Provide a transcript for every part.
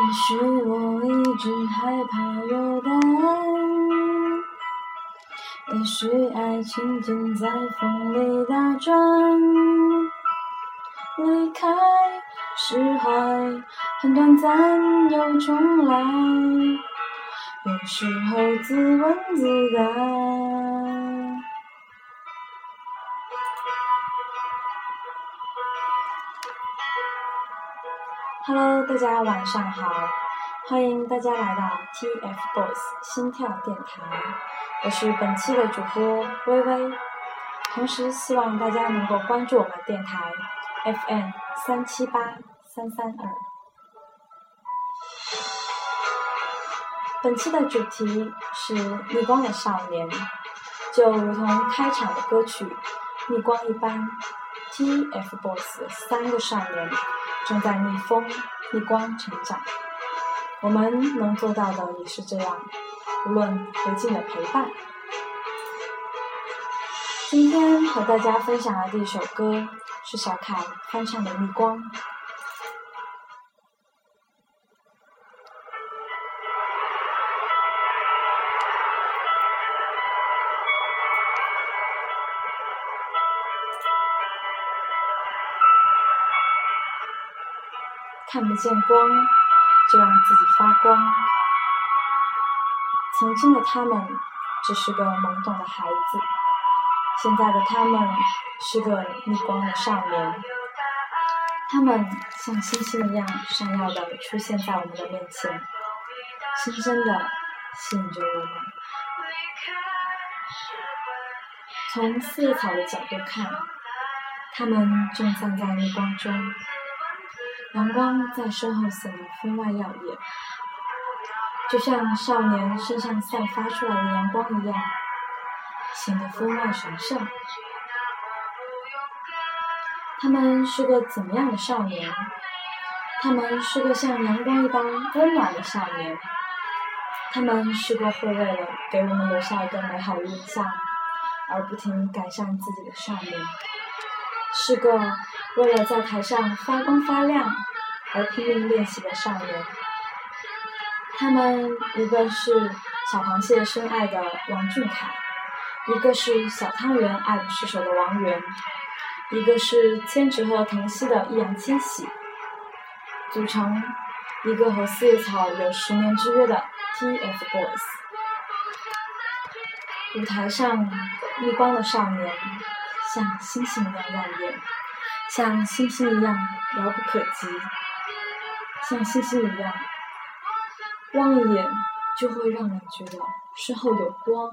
也许我一直害怕有答案，也许爱情正在风里打转。离开释怀，很短暂又重来，有时候自问自答。Hello，大家晚上好，欢迎大家来到 TFBOYS 心跳电台，我是本期的主播微微，同时希望大家能够关注我们电台 FM 三七八三三二。本期的主题是逆光的少年，就如同开场的歌曲《逆光》一般，TFBOYS 三个少年。正在逆风逆光成长，我们能做到的也是这样，无论何尽的陪伴。今天和大家分享的第一首歌是小凯翻唱的《逆光》。看不见光，就让自己发光。曾经的他们只是个懵懂的孩子，现在的他们是个逆光的少年。他们像星星一样闪耀的出现在我们的面前，深深的吸引着我们。从四叶草的角度看，他们正站在逆光中。阳光在身后显得分外耀眼，就像少年身上散发出来的阳光一样，显得分外神圣。他们是个怎么样的少年？他们是个像阳光一般温暖的少年。他们是个会为了给我们留下一个美好的印象而不停改善自己的少年。是个为了在台上发光发亮而拼命练习的少年。他们一个是小螃蟹深爱的王俊凯，一个是小汤圆爱不释手的王源，一个是千纸鹤疼惜的易烊千玺，组成一个和四叶草有十年之约的 TFBOYS。舞台上逆光的少年。像星星一样耀眼，像星星一样遥不可及，像星星一样，望一眼就会让人觉得身后有光。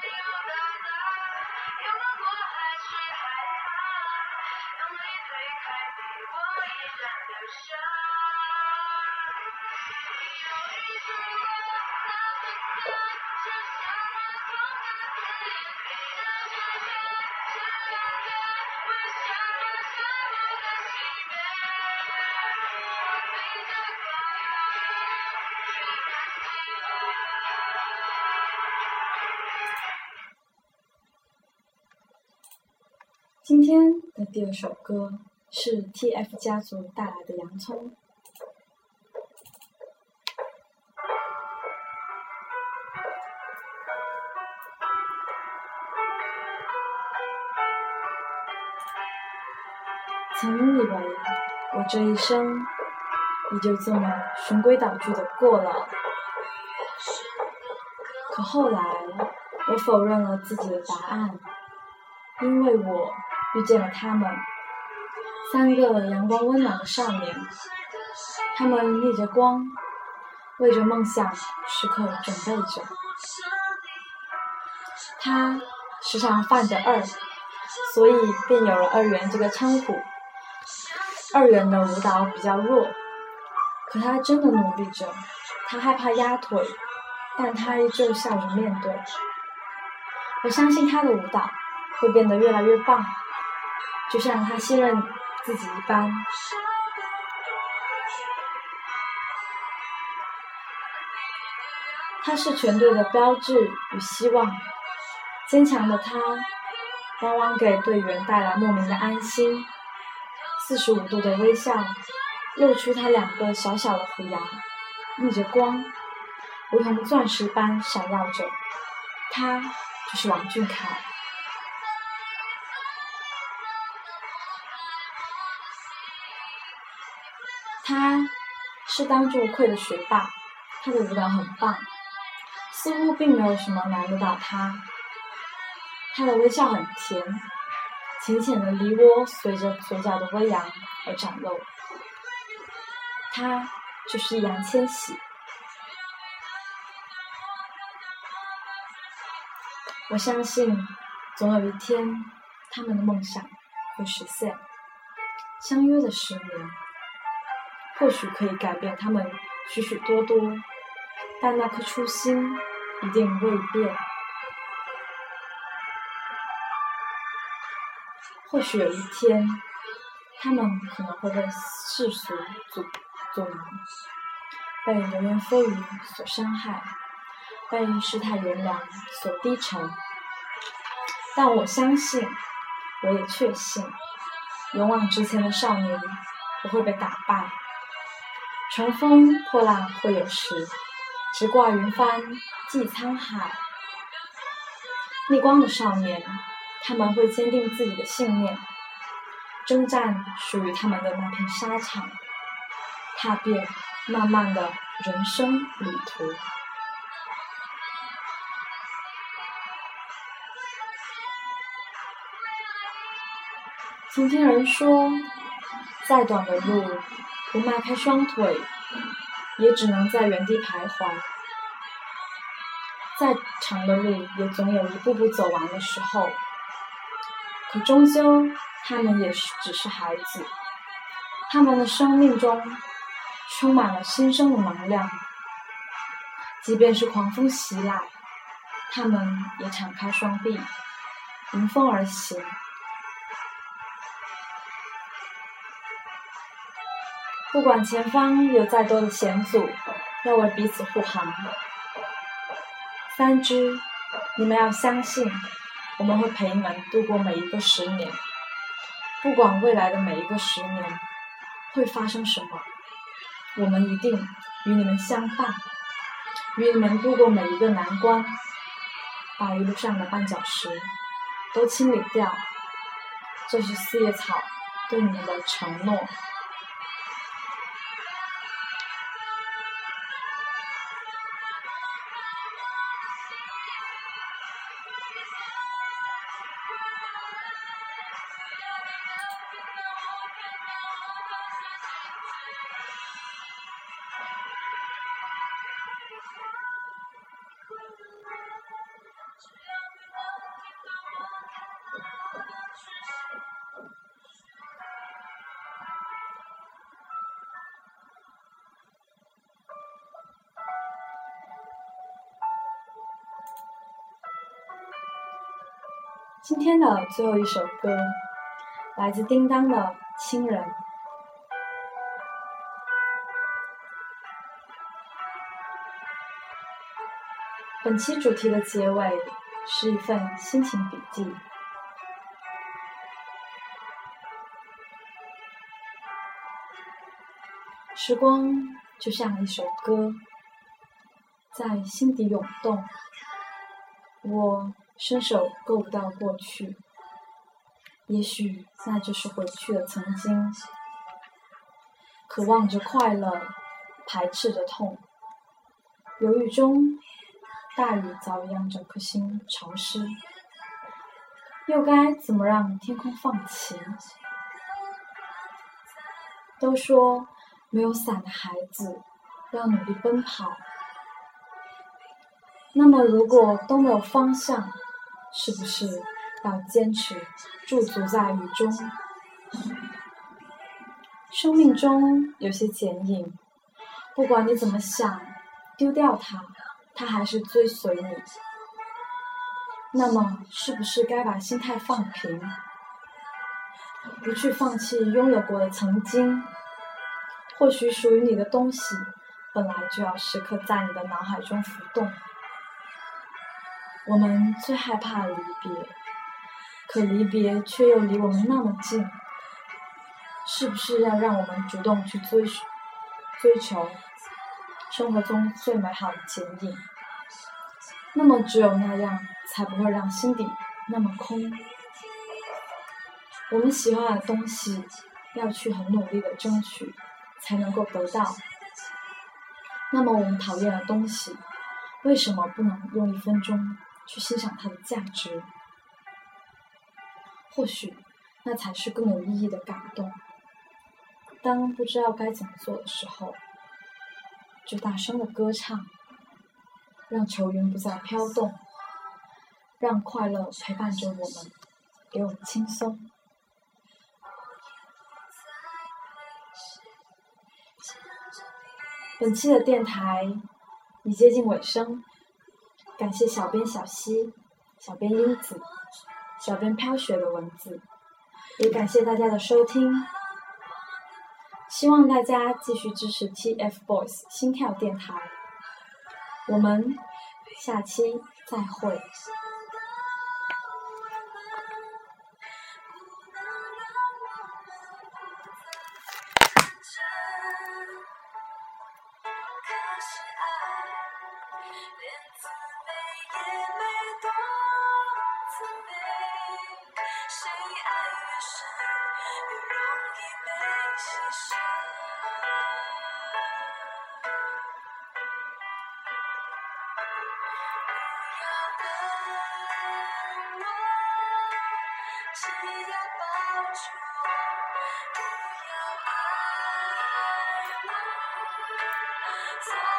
没有到达，有难过还是害怕，用力推开你，我依然留下。你有一束光，那么亮，却。今天的第二首歌是 TF 家族带来的《洋葱》。曾以为我这一生也就这么循规蹈矩的过了，可后来我否认了自己的答案，因为我。遇见了他们，三个阳光温暖的少年，他们逆着光，为着梦想时刻准备着。他时常犯着二，所以便有了二元这个称呼。二元的舞蹈比较弱，可他真的努力着。他害怕压腿，但他依旧笑着面对。我相信他的舞蹈会变得越来越棒，就像他信任自己一般。他是全队的标志与希望，坚强的他往往给队员带来莫名的安心。四十五度的微笑，露出他两个小小的虎牙，逆着光，如同钻石般闪耀着。他就是王俊凯。他是当之无愧的学霸，他的舞蹈很棒。似乎并没有什么难得到他。他的微笑很甜，浅浅的梨涡随着嘴角的微扬而展露。他就是易烊千玺。我相信，总有一天，他们的梦想会实现。相约的十年，或许可以改变他们许许多多，但那颗初心。一定未变。或许有一天，他们可能会被世俗阻阻挠，被流言蜚语所伤害，被世态炎凉所低沉。但我相信，我也确信，勇往直前的少年不会被打败。乘风破浪会有时，直挂云帆。济沧海，逆光的少年，他们会坚定自己的信念，征战属于他们的那片沙场，踏遍漫漫的人生旅途。曾经人说，再短的路，不迈开双腿，也只能在原地徘徊。再长的路，也总有一步步走完的时候。可终究，他们也是只是孩子，他们的生命中充满了新生的能量。即便是狂风袭来，他们也敞开双臂，迎风而行。不管前方有再多的险阻，要为彼此护航。三只，你们要相信，我们会陪你们度过每一个十年。不管未来的每一个十年会发生什么，我们一定与你们相伴，与你们度过每一个难关，把一路上的绊脚石都清理掉。这是四叶草对你们的承诺。今天的最后一首歌，来自叮当的《亲人》。本期主题的结尾是一份心情笔记。时光就像一首歌，在心底涌动。我。伸手够不到过去，也许那就是回去的曾经。渴望着快乐，排斥着痛。犹豫中，大雨早已让整颗心潮湿。又该怎么让天空放晴？都说没有伞的孩子要努力奔跑。那么，如果都没有方向？是不是要坚持驻足在雨中？生命中有些剪影，不管你怎么想，丢掉它，它还是追随你。那么，是不是该把心态放平，不去放弃拥有过的曾经？或许属于你的东西，本来就要时刻在你的脑海中浮动。我们最害怕离别，可离别却又离我们那么近，是不是要让我们主动去追追求生活中最美好的剪影？那么，只有那样，才不会让心底那么空。我们喜欢的东西，要去很努力的争取，才能够得到。那么，我们讨厌的东西，为什么不能用一分钟去欣赏它的价值？或许，那才是更有意义的感动。当不知道该怎么做的时候，就大声的歌唱。让愁云不再飘动，让快乐陪伴着我们，给我们轻松。本期的电台已接近尾声，感谢小编小溪、小编英子、小编飘雪的文字，也感谢大家的收听。希望大家继续支持 TFBOYS 心跳电台。我们下期再会。一